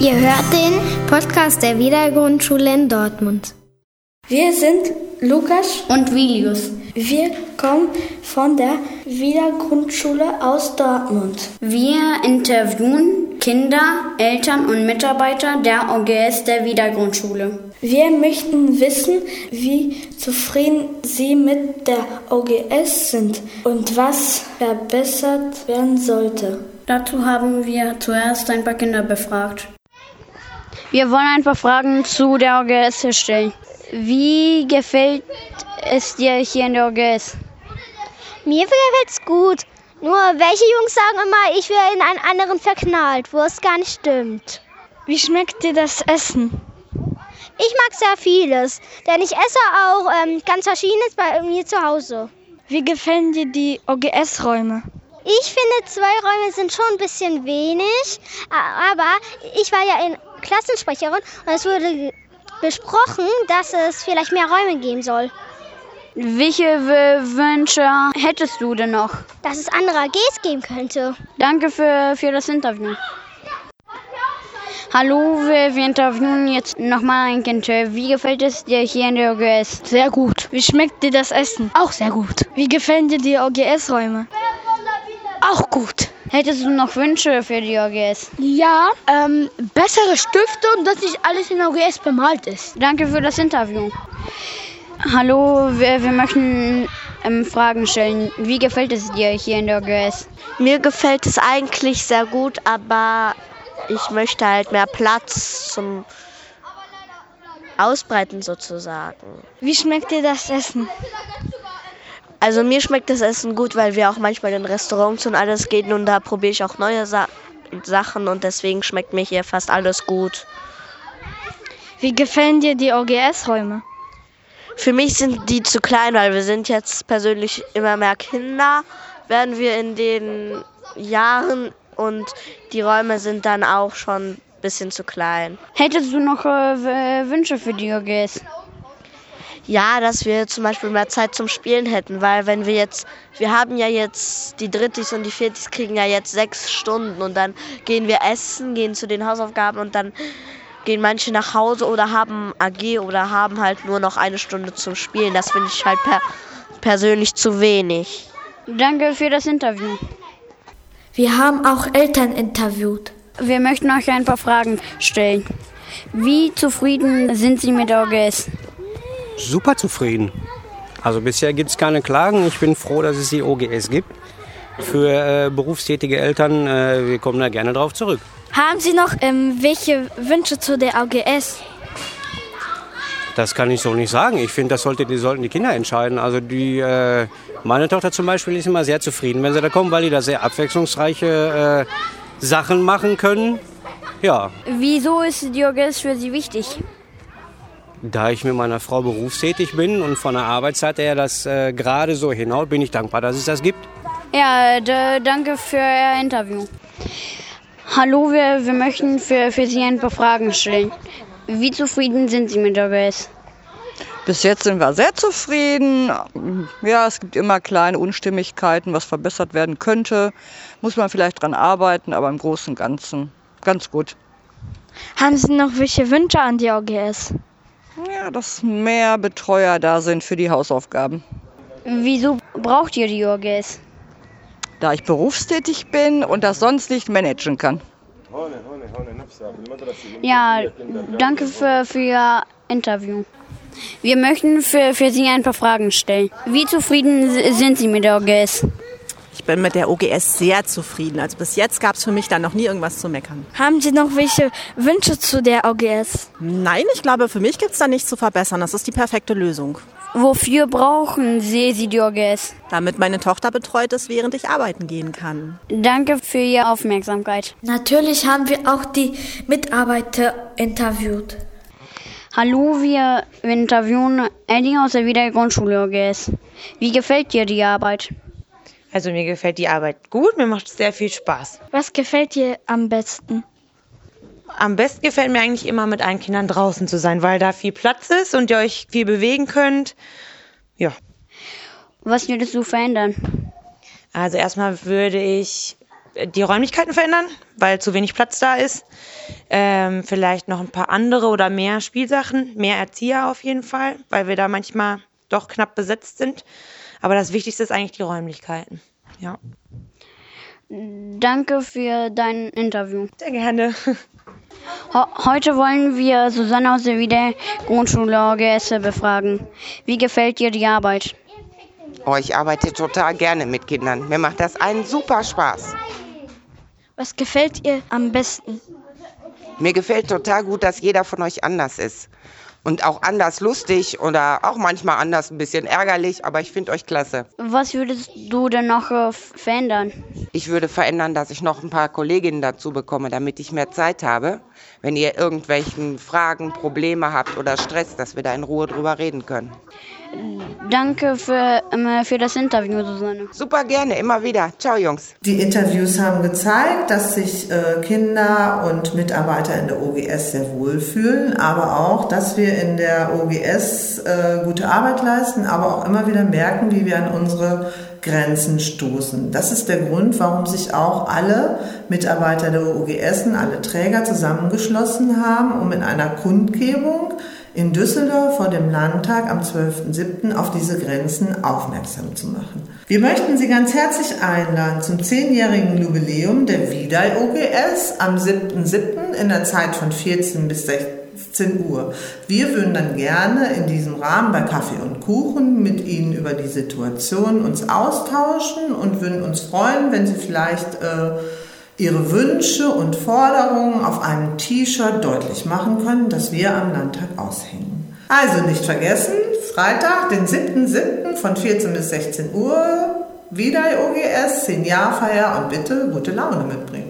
Ihr hört den Podcast der Wiedergrundschule in Dortmund. Wir sind Lukas und Vilius. Wir kommen von der Wiedergrundschule aus Dortmund. Wir interviewen Kinder, Eltern und Mitarbeiter der OGS der Wiedergrundschule. Wir möchten wissen, wie zufrieden Sie mit der OGS sind und was verbessert werden sollte. Dazu haben wir zuerst ein paar Kinder befragt. Wir wollen ein paar Fragen zu der OGS stellen. Wie gefällt es dir hier in der OGS? Mir gefällt es gut. Nur welche Jungs sagen immer, ich wäre in einen anderen verknallt, wo es gar nicht stimmt. Wie schmeckt dir das Essen? Ich mag sehr vieles, denn ich esse auch ähm, ganz verschiedenes bei mir zu Hause. Wie gefallen dir die OGS-Räume? Ich finde, zwei Räume sind schon ein bisschen wenig, aber ich war ja in Klassensprecherin und es wurde besprochen, dass es vielleicht mehr Räume geben soll. Welche Wünsche hättest du denn noch? Dass es andere AGs geben könnte. Danke für, für das Interview. Hallo, wir, wir interviewen jetzt nochmal ein Kind. Wie gefällt es dir hier in der OGS? Sehr gut. Wie schmeckt dir das Essen? Auch sehr gut. Wie gefallen dir die OGS-Räume? Auch gut. Hättest du noch Wünsche für die OGS? Ja, ähm, bessere Stifte und dass nicht alles in der OGS bemalt ist. Danke für das Interview. Hallo, wir, wir möchten ähm, Fragen stellen. Wie gefällt es dir hier in der OGS? Mir gefällt es eigentlich sehr gut, aber ich möchte halt mehr Platz zum Ausbreiten sozusagen. Wie schmeckt dir das Essen? Also mir schmeckt das Essen gut, weil wir auch manchmal in Restaurants und alles gehen und da probiere ich auch neue Sa Sachen und deswegen schmeckt mir hier fast alles gut. Wie gefallen dir die OGS-Räume? Für mich sind die zu klein, weil wir sind jetzt persönlich immer mehr Kinder, werden wir in den Jahren und die Räume sind dann auch schon ein bisschen zu klein. Hättest du noch äh, Wünsche für die OGS? Ja, dass wir zum Beispiel mehr Zeit zum Spielen hätten, weil wenn wir jetzt, wir haben ja jetzt, die Drittis und die Viertis kriegen ja jetzt sechs Stunden und dann gehen wir essen, gehen zu den Hausaufgaben und dann gehen manche nach Hause oder haben AG oder haben halt nur noch eine Stunde zum Spielen. Das finde ich halt per persönlich zu wenig. Danke für das Interview. Wir haben auch Eltern interviewt. Wir möchten euch ein paar Fragen stellen. Wie zufrieden sind Sie mit der OGS? Super zufrieden. Also bisher gibt es keine Klagen. Ich bin froh, dass es die OGS gibt. Für äh, berufstätige Eltern, äh, wir kommen da gerne drauf zurück. Haben Sie noch ähm, welche Wünsche zu der OGS? Das kann ich so nicht sagen. Ich finde, das sollte, die sollten die Kinder entscheiden. Also die, äh, meine Tochter zum Beispiel ist immer sehr zufrieden, wenn sie da kommen, weil die da sehr abwechslungsreiche äh, Sachen machen können. Ja. Wieso ist die OGS für Sie wichtig? Da ich mit meiner Frau berufstätig bin und von der Arbeitszeit her das äh, gerade so hinhaut, bin ich dankbar, dass es das gibt. Ja, danke für Ihr Interview. Hallo, wir, wir möchten für, für Sie ein paar Fragen stellen. Wie zufrieden sind Sie mit der OGS? Bis jetzt sind wir sehr zufrieden. Ja, es gibt immer kleine Unstimmigkeiten, was verbessert werden könnte. Muss man vielleicht dran arbeiten, aber im Großen und Ganzen ganz gut. Haben Sie noch welche Wünsche an die OGS? Ja, dass mehr Betreuer da sind für die Hausaufgaben. Wieso braucht ihr die OGS? Da ich berufstätig bin und das sonst nicht managen kann. Ja, danke für, für Ihr Interview. Wir möchten für, für Sie ein paar Fragen stellen. Wie zufrieden sind Sie mit der OGS? Ich bin mit der OGS sehr zufrieden. Also bis jetzt gab es für mich da noch nie irgendwas zu meckern. Haben Sie noch welche Wünsche zu der OGS? Nein, ich glaube, für mich gibt es da nichts zu verbessern. Das ist die perfekte Lösung. Wofür brauchen Sie, Sie die OGS? Damit meine Tochter betreut ist, während ich arbeiten gehen kann. Danke für Ihre Aufmerksamkeit. Natürlich haben wir auch die Mitarbeiter interviewt. Hallo, wir interviewen Eddie aus der Wiedergrundschule OGS. Wie gefällt dir die Arbeit? Also mir gefällt die Arbeit gut, mir macht es sehr viel Spaß. Was gefällt dir am besten? Am besten gefällt mir eigentlich immer mit allen Kindern draußen zu sein, weil da viel Platz ist und ihr euch viel bewegen könnt. Ja. Was würdest du verändern? Also erstmal würde ich die Räumlichkeiten verändern, weil zu wenig Platz da ist. Ähm, vielleicht noch ein paar andere oder mehr Spielsachen, mehr Erzieher auf jeden Fall, weil wir da manchmal doch knapp besetzt sind. Aber das Wichtigste ist eigentlich die Räumlichkeiten. Ja. Danke für dein Interview. Sehr gerne. Heute wollen wir Susanne aus der Wieder Grundschule OGS befragen. Wie gefällt dir die Arbeit? Oh, ich arbeite total gerne mit Kindern. Mir macht das einen super Spaß. Was gefällt ihr am besten? Mir gefällt total gut, dass jeder von euch anders ist und auch anders lustig oder auch manchmal anders ein bisschen ärgerlich, aber ich finde euch klasse. Was würdest du denn noch äh, verändern? Ich würde verändern, dass ich noch ein paar Kolleginnen dazu bekomme, damit ich mehr Zeit habe, wenn ihr irgendwelchen Fragen, Probleme habt oder Stress, dass wir da in Ruhe drüber reden können. Danke für, ähm, für das Interview, Susanne. Super gerne, immer wieder. Ciao, Jungs. Die Interviews haben gezeigt, dass sich äh, Kinder und Mitarbeiter in der OGS sehr wohl fühlen, aber auch, dass wir in der OGS äh, gute Arbeit leisten, aber auch immer wieder merken, wie wir an unsere Grenzen stoßen. Das ist der Grund, warum sich auch alle Mitarbeiter der OGS, alle Träger zusammengeschlossen haben, um in einer Kundgebung in Düsseldorf vor dem Landtag am 12.07. auf diese Grenzen aufmerksam zu machen. Wir möchten Sie ganz herzlich einladen zum zehnjährigen Jubiläum der Vidal OGS am 7.07. in der Zeit von 14 bis 16 Uhr. Wir würden dann gerne in diesem Rahmen bei Kaffee und Kuchen mit Ihnen über die Situation uns austauschen und würden uns freuen, wenn Sie vielleicht äh, ihre Wünsche und Forderungen auf einem T-Shirt deutlich machen können, das wir am Landtag aushängen. Also nicht vergessen, Freitag, den 7.7. von 14 bis 16 Uhr, wieder OGS, 10 Jahrfeier und bitte gute Laune mitbringen.